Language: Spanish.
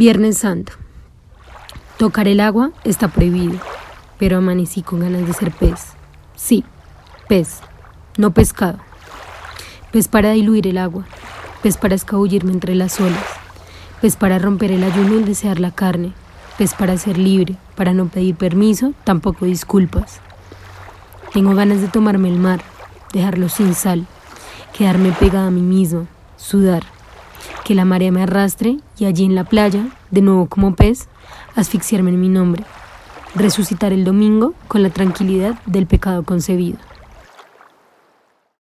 Viernes Santo. Tocar el agua está prohibido, pero amanecí con ganas de ser pez. Sí, pez, no pescado. Pez para diluir el agua, pez para escabullirme entre las olas, pez para romper el ayuno y desear la carne, pez para ser libre, para no pedir permiso, tampoco disculpas. Tengo ganas de tomarme el mar, dejarlo sin sal, quedarme pegada a mí misma, sudar que la marea me arrastre y allí en la playa, de nuevo como pez, asfixiarme en mi nombre, resucitar el domingo con la tranquilidad del pecado concebido.